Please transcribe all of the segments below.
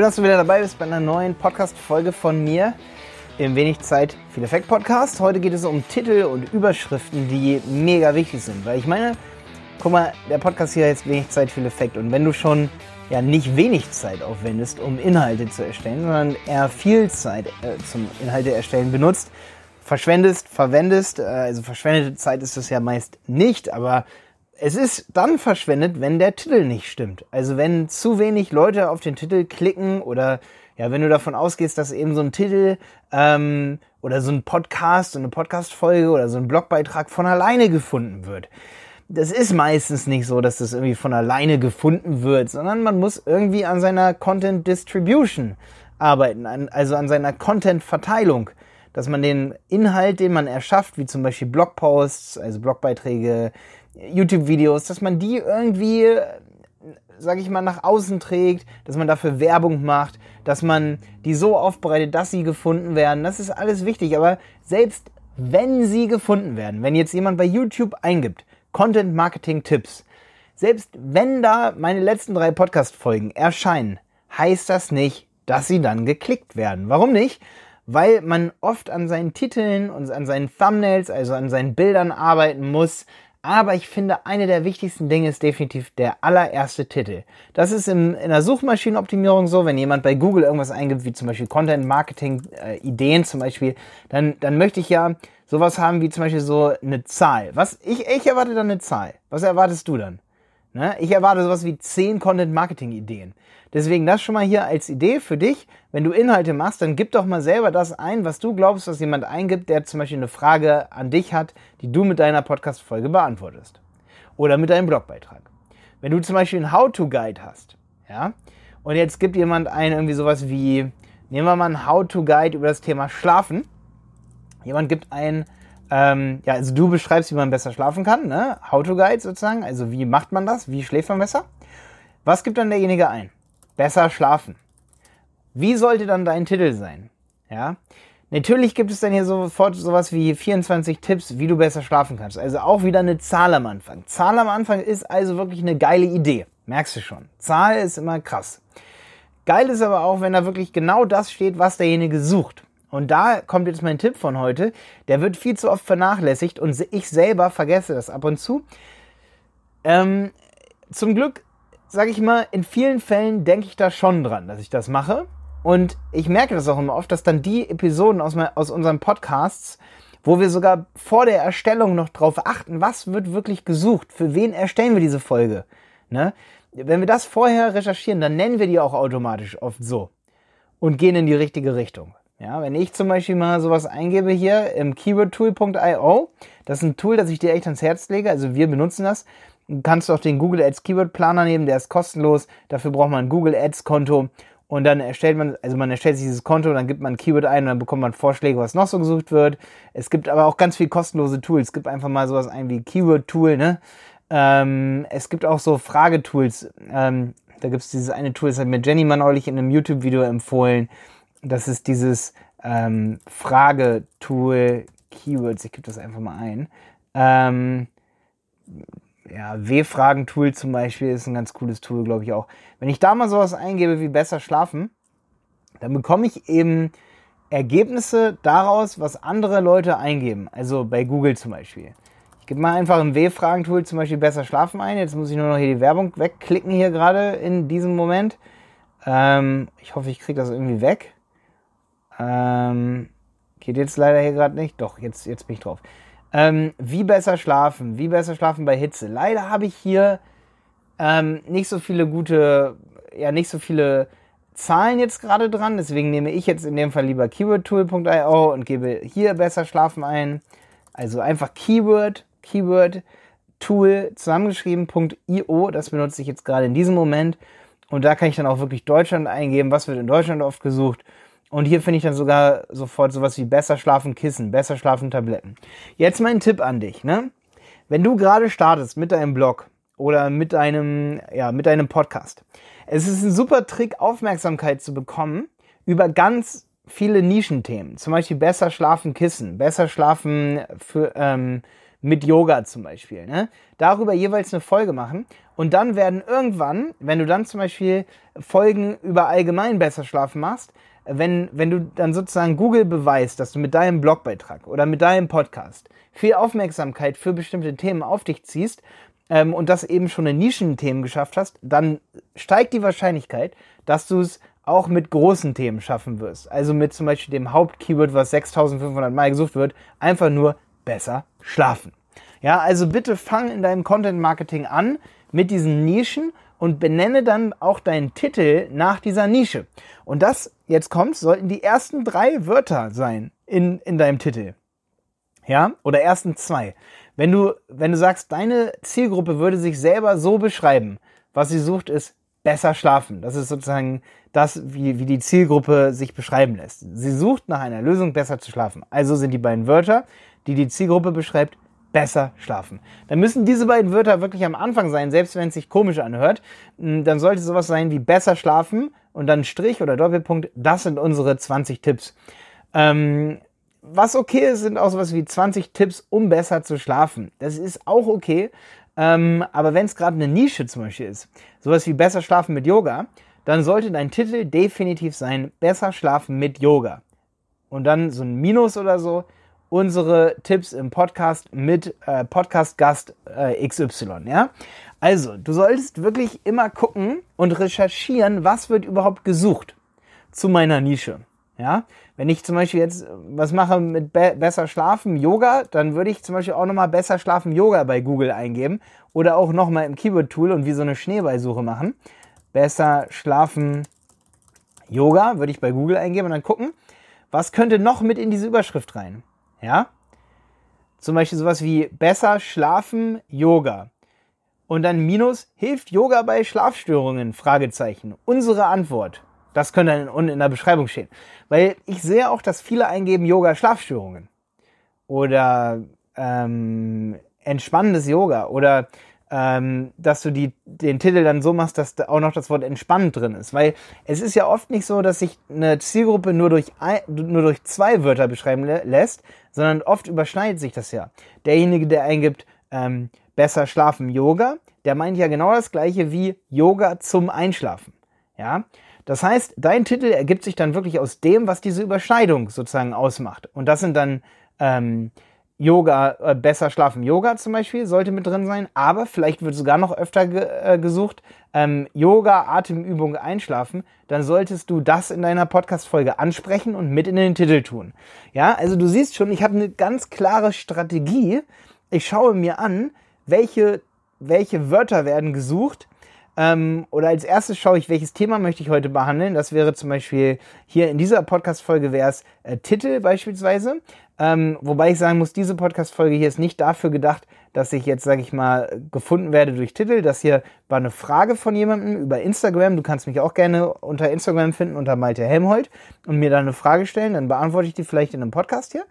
Schön, dass du wieder dabei bist bei einer neuen Podcast-Folge von mir im Wenig Zeit, viel Effekt Podcast. Heute geht es um Titel und Überschriften, die mega wichtig sind. Weil ich meine, guck mal, der Podcast hier heißt Wenig Zeit, viel Effekt. Und wenn du schon ja nicht wenig Zeit aufwendest, um Inhalte zu erstellen, sondern eher viel Zeit äh, zum Inhalte erstellen benutzt, verschwendest, verwendest, äh, also verschwendete Zeit ist das ja meist nicht, aber es ist dann verschwendet, wenn der Titel nicht stimmt. Also wenn zu wenig Leute auf den Titel klicken oder ja, wenn du davon ausgehst, dass eben so ein Titel ähm, oder so ein Podcast, so eine Podcast-Folge oder so ein Blogbeitrag von alleine gefunden wird. Das ist meistens nicht so, dass das irgendwie von alleine gefunden wird, sondern man muss irgendwie an seiner Content Distribution arbeiten, an, also an seiner Content-Verteilung dass man den Inhalt, den man erschafft, wie zum Beispiel Blogposts, also Blogbeiträge, YouTube-Videos, dass man die irgendwie, sag ich mal, nach außen trägt, dass man dafür Werbung macht, dass man die so aufbereitet, dass sie gefunden werden. Das ist alles wichtig. Aber selbst wenn sie gefunden werden, wenn jetzt jemand bei YouTube eingibt, Content Marketing Tipps, selbst wenn da meine letzten drei Podcast-Folgen erscheinen, heißt das nicht, dass sie dann geklickt werden. Warum nicht? Weil man oft an seinen Titeln und an seinen Thumbnails, also an seinen Bildern arbeiten muss, aber ich finde, eine der wichtigsten Dinge ist definitiv der allererste Titel. Das ist in, in der Suchmaschinenoptimierung so, wenn jemand bei Google irgendwas eingibt, wie zum Beispiel Content Marketing äh, Ideen zum Beispiel, dann, dann möchte ich ja sowas haben wie zum Beispiel so eine Zahl. Was, ich, ich erwarte dann eine Zahl. Was erwartest du dann? Ne? Ich erwarte sowas wie 10 Content Marketing Ideen. Deswegen das schon mal hier als Idee für dich. Wenn du Inhalte machst, dann gib doch mal selber das ein, was du glaubst, was jemand eingibt, der zum Beispiel eine Frage an dich hat, die du mit deiner Podcast-Folge beantwortest. Oder mit deinem Blogbeitrag. Wenn du zum Beispiel einen How-to-Guide hast, ja, und jetzt gibt jemand ein irgendwie sowas wie, nehmen wir mal einen How-to-Guide über das Thema Schlafen. Jemand gibt ein, ähm, ja, also du beschreibst, wie man besser schlafen kann, ne? How-to-Guide sozusagen, also wie macht man das, wie schläft man besser? Was gibt dann derjenige ein? besser schlafen. Wie sollte dann dein Titel sein? Ja, natürlich gibt es dann hier sofort sowas wie 24 Tipps, wie du besser schlafen kannst. Also auch wieder eine Zahl am Anfang. Zahl am Anfang ist also wirklich eine geile Idee. Merkst du schon. Zahl ist immer krass. Geil ist aber auch, wenn da wirklich genau das steht, was derjenige sucht. Und da kommt jetzt mein Tipp von heute. Der wird viel zu oft vernachlässigt und ich selber vergesse das ab und zu. Ähm, zum Glück sage ich mal, in vielen Fällen denke ich da schon dran, dass ich das mache. Und ich merke das auch immer oft, dass dann die Episoden aus, aus unseren Podcasts, wo wir sogar vor der Erstellung noch drauf achten, was wird wirklich gesucht, für wen erstellen wir diese Folge. Ne? Wenn wir das vorher recherchieren, dann nennen wir die auch automatisch oft so und gehen in die richtige Richtung. Ja, wenn ich zum Beispiel mal sowas eingebe hier im keywordtool.io, das ist ein Tool, das ich dir echt ans Herz lege, also wir benutzen das, kannst du auch den Google Ads Keyword Planer nehmen, der ist kostenlos. Dafür braucht man ein Google Ads Konto und dann erstellt man, also man erstellt sich dieses Konto, dann gibt man ein Keyword ein und dann bekommt man Vorschläge, was noch so gesucht wird. Es gibt aber auch ganz viel kostenlose Tools. Es gibt einfach mal sowas ein wie Keyword Tool, ne? Ähm, es gibt auch so Fragetools. Ähm, da gibt es dieses eine Tool, das hat mir Jenny mal neulich in einem YouTube-Video empfohlen. Das ist dieses ähm, Fragetool Keywords. Ich gebe das einfach mal ein. Ähm, ja, W-Fragen-Tool zum Beispiel ist ein ganz cooles Tool, glaube ich auch. Wenn ich da mal sowas eingebe wie besser schlafen, dann bekomme ich eben Ergebnisse daraus, was andere Leute eingeben. Also bei Google zum Beispiel. Ich gebe mal einfach im W-Fragen-Tool zum Beispiel besser schlafen ein. Jetzt muss ich nur noch hier die Werbung wegklicken hier gerade in diesem Moment. Ähm, ich hoffe, ich kriege das irgendwie weg. Ähm, geht jetzt leider hier gerade nicht. Doch, jetzt, jetzt bin ich drauf. Ähm, wie besser schlafen? Wie besser schlafen bei Hitze? Leider habe ich hier ähm, nicht so viele gute, ja, nicht so viele Zahlen jetzt gerade dran. Deswegen nehme ich jetzt in dem Fall lieber keywordtool.io und gebe hier besser schlafen ein. Also einfach Keyword, Keyword Tool zusammengeschrieben.io. Das benutze ich jetzt gerade in diesem Moment. Und da kann ich dann auch wirklich Deutschland eingeben. Was wird in Deutschland oft gesucht? Und hier finde ich dann sogar sofort sowas wie besser schlafen Kissen, besser schlafen Tabletten. Jetzt mein Tipp an dich, ne? Wenn du gerade startest mit deinem Blog oder mit deinem, ja, mit deinem Podcast. Es ist ein super Trick, Aufmerksamkeit zu bekommen über ganz viele Nischenthemen. Zum Beispiel besser schlafen Kissen, besser schlafen für, ähm, mit Yoga zum Beispiel. Ne? Darüber jeweils eine Folge machen Und dann werden irgendwann, wenn du dann zum Beispiel Folgen über allgemein besser schlafen machst, wenn, wenn du dann sozusagen Google beweist, dass du mit deinem Blogbeitrag oder mit deinem Podcast viel Aufmerksamkeit für bestimmte Themen auf dich ziehst ähm, und das eben schon in Nischenthemen geschafft hast, dann steigt die Wahrscheinlichkeit, dass du es auch mit großen Themen schaffen wirst. Also mit zum Beispiel dem Hauptkeyword, was 6500 Mal gesucht wird, einfach nur besser schlafen. Ja, also bitte fang in deinem Content Marketing an mit diesen Nischen und benenne dann auch deinen Titel nach dieser Nische. Und das, jetzt kommt, sollten die ersten drei Wörter sein in, in deinem Titel. Ja, oder ersten zwei. Wenn du, wenn du sagst, deine Zielgruppe würde sich selber so beschreiben, was sie sucht, ist besser schlafen. Das ist sozusagen das, wie, wie die Zielgruppe sich beschreiben lässt. Sie sucht nach einer Lösung, besser zu schlafen. Also sind die beiden Wörter, die die Zielgruppe beschreibt, besser schlafen. Dann müssen diese beiden Wörter wirklich am Anfang sein, selbst wenn es sich komisch anhört. Hm, dann sollte sowas sein wie besser schlafen und dann Strich oder Doppelpunkt. Das sind unsere 20 Tipps. Ähm, was okay ist, sind auch sowas wie 20 Tipps, um besser zu schlafen. Das ist auch okay. Ähm, aber wenn es gerade eine Nische zum Beispiel ist, sowas wie besser schlafen mit Yoga, dann sollte dein Titel definitiv sein, besser schlafen mit Yoga. Und dann so ein Minus oder so, unsere Tipps im Podcast mit äh, Podcast-Gast äh, XY, ja? Also, du solltest wirklich immer gucken und recherchieren, was wird überhaupt gesucht zu meiner Nische. Ja, wenn ich zum Beispiel jetzt was mache mit be besser schlafen, Yoga, dann würde ich zum Beispiel auch nochmal besser schlafen, Yoga bei Google eingeben oder auch nochmal im Keyword-Tool und wie so eine Schneeballsuche machen. Besser schlafen, Yoga würde ich bei Google eingeben und dann gucken, was könnte noch mit in diese Überschrift rein. Ja? Zum Beispiel sowas wie besser schlafen, Yoga. Und dann Minus, hilft Yoga bei Schlafstörungen? Fragezeichen. Unsere Antwort. Das könnte dann unten in der Beschreibung stehen. Weil ich sehe auch, dass viele eingeben Yoga Schlafstörungen. Oder ähm, entspannendes Yoga. Oder ähm, dass du die, den Titel dann so machst, dass da auch noch das Wort entspannend drin ist. Weil es ist ja oft nicht so, dass sich eine Zielgruppe nur durch, ein, nur durch zwei Wörter beschreiben lässt, sondern oft überschneidet sich das ja. Derjenige, der eingibt, ähm, besser schlafen Yoga, der meint ja genau das gleiche wie Yoga zum Einschlafen. Ja. Das heißt, dein Titel ergibt sich dann wirklich aus dem, was diese Überschneidung sozusagen ausmacht. Und das sind dann ähm, Yoga, äh, besser schlafen Yoga zum Beispiel, sollte mit drin sein, aber vielleicht wird sogar noch öfter ge äh, gesucht, ähm, Yoga, Atemübung, Einschlafen, dann solltest du das in deiner Podcast-Folge ansprechen und mit in den Titel tun. Ja, also du siehst schon, ich habe eine ganz klare Strategie. Ich schaue mir an, welche, welche Wörter werden gesucht, ähm, oder als erstes schaue ich, welches Thema möchte ich heute behandeln. Das wäre zum Beispiel hier in dieser Podcast-Folge wäre es äh, Titel beispielsweise. Ähm, wobei ich sagen muss, diese Podcast-Folge hier ist nicht dafür gedacht, dass ich jetzt, sage ich mal, gefunden werde durch Titel. Das hier war eine Frage von jemandem über Instagram. Du kannst mich auch gerne unter Instagram finden, unter Malte Helmholt und mir da eine Frage stellen. Dann beantworte ich die vielleicht in einem Podcast hier.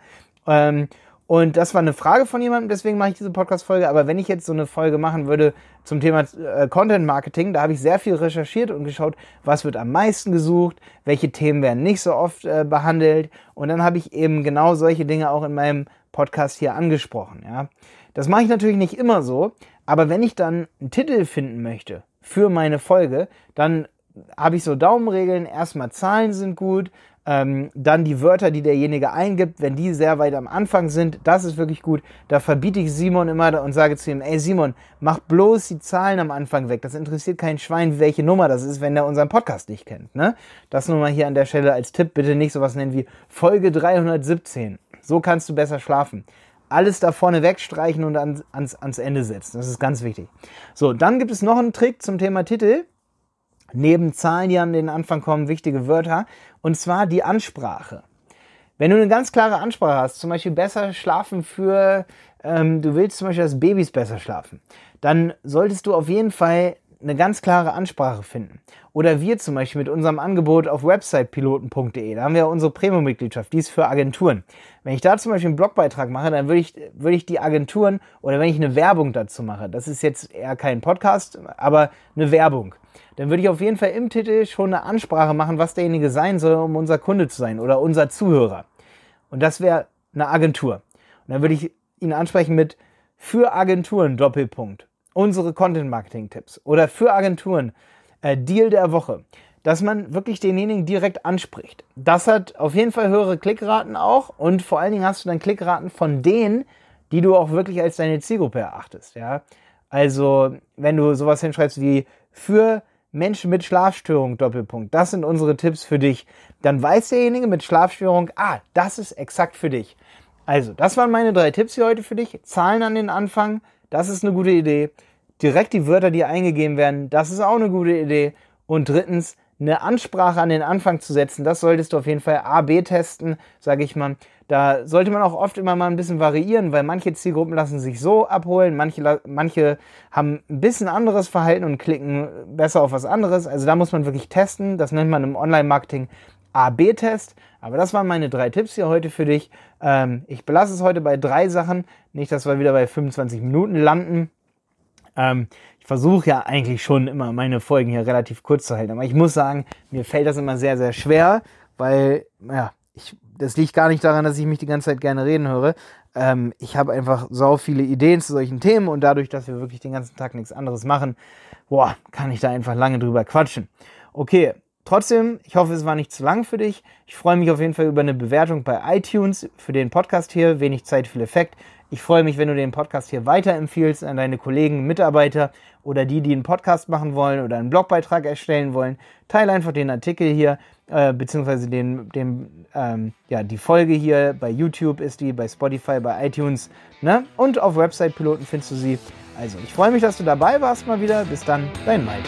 Ähm, und das war eine Frage von jemandem, deswegen mache ich diese Podcast-Folge. Aber wenn ich jetzt so eine Folge machen würde zum Thema äh, Content Marketing, da habe ich sehr viel recherchiert und geschaut, was wird am meisten gesucht, welche Themen werden nicht so oft äh, behandelt. Und dann habe ich eben genau solche Dinge auch in meinem Podcast hier angesprochen. Ja. Das mache ich natürlich nicht immer so, aber wenn ich dann einen Titel finden möchte für meine Folge, dann habe ich so Daumenregeln. Erstmal Zahlen sind gut, ähm, dann die Wörter, die derjenige eingibt, wenn die sehr weit am Anfang sind, das ist wirklich gut. Da verbiete ich Simon immer und sage zu ihm, ey Simon, mach bloß die Zahlen am Anfang weg. Das interessiert kein Schwein, welche Nummer das ist, wenn der unseren Podcast nicht kennt. Ne? Das nur mal hier an der Stelle als Tipp. Bitte nicht sowas nennen wie Folge 317. So kannst du besser schlafen alles da vorne wegstreichen und ans, ans, ans Ende setzen. Das ist ganz wichtig. So, dann gibt es noch einen Trick zum Thema Titel neben Zahlen, die an den Anfang kommen, wichtige Wörter, und zwar die Ansprache. Wenn du eine ganz klare Ansprache hast, zum Beispiel besser schlafen für, ähm, du willst zum Beispiel, dass Babys besser schlafen, dann solltest du auf jeden Fall eine ganz klare Ansprache finden. Oder wir zum Beispiel mit unserem Angebot auf websitepiloten.de, da haben wir ja unsere Premium-Mitgliedschaft, die ist für Agenturen. Wenn ich da zum Beispiel einen Blogbeitrag mache, dann würde ich, würde ich die Agenturen oder wenn ich eine Werbung dazu mache, das ist jetzt eher kein Podcast, aber eine Werbung, dann würde ich auf jeden Fall im Titel schon eine Ansprache machen, was derjenige sein soll, um unser Kunde zu sein oder unser Zuhörer. Und das wäre eine Agentur. Und dann würde ich ihn ansprechen mit für Agenturen Doppelpunkt. Unsere Content-Marketing-Tipps oder für Agenturen äh, Deal der Woche, dass man wirklich denjenigen direkt anspricht. Das hat auf jeden Fall höhere Klickraten auch und vor allen Dingen hast du dann Klickraten von denen, die du auch wirklich als deine Zielgruppe erachtest. Ja? Also wenn du sowas hinschreibst wie für Menschen mit Schlafstörung, Doppelpunkt, das sind unsere Tipps für dich, dann weiß derjenige mit Schlafstörung, ah, das ist exakt für dich. Also, das waren meine drei Tipps hier heute für dich. Zahlen an den Anfang, das ist eine gute Idee. Direkt die Wörter, die eingegeben werden, das ist auch eine gute Idee. Und drittens, eine Ansprache an den Anfang zu setzen, das solltest du auf jeden Fall A-B testen, sage ich mal. Da sollte man auch oft immer mal ein bisschen variieren, weil manche Zielgruppen lassen sich so abholen, manche, manche haben ein bisschen anderes Verhalten und klicken besser auf was anderes. Also da muss man wirklich testen. Das nennt man im Online-Marketing A-B-Test. Aber das waren meine drei Tipps hier heute für dich. Ähm, ich belasse es heute bei drei Sachen. Nicht, dass wir wieder bei 25 Minuten landen. Ähm, ich versuche ja eigentlich schon immer meine Folgen hier relativ kurz zu halten. Aber ich muss sagen, mir fällt das immer sehr, sehr schwer, weil, ja, ich, das liegt gar nicht daran, dass ich mich die ganze Zeit gerne reden höre. Ähm, ich habe einfach so viele Ideen zu solchen Themen und dadurch, dass wir wirklich den ganzen Tag nichts anderes machen, boah, kann ich da einfach lange drüber quatschen. Okay, Trotzdem, ich hoffe, es war nicht zu lang für dich. Ich freue mich auf jeden Fall über eine Bewertung bei iTunes für den Podcast hier. Wenig Zeit, viel Effekt. Ich freue mich, wenn du den Podcast hier weiterempfiehlst an deine Kollegen, Mitarbeiter oder die, die einen Podcast machen wollen oder einen Blogbeitrag erstellen wollen. Teile einfach den Artikel hier, äh, beziehungsweise den, den, ähm, ja, die Folge hier bei YouTube ist die, bei Spotify, bei iTunes, ne? Und auf Website Piloten findest du sie. Also, ich freue mich, dass du dabei warst mal wieder. Bis dann, dein Mike.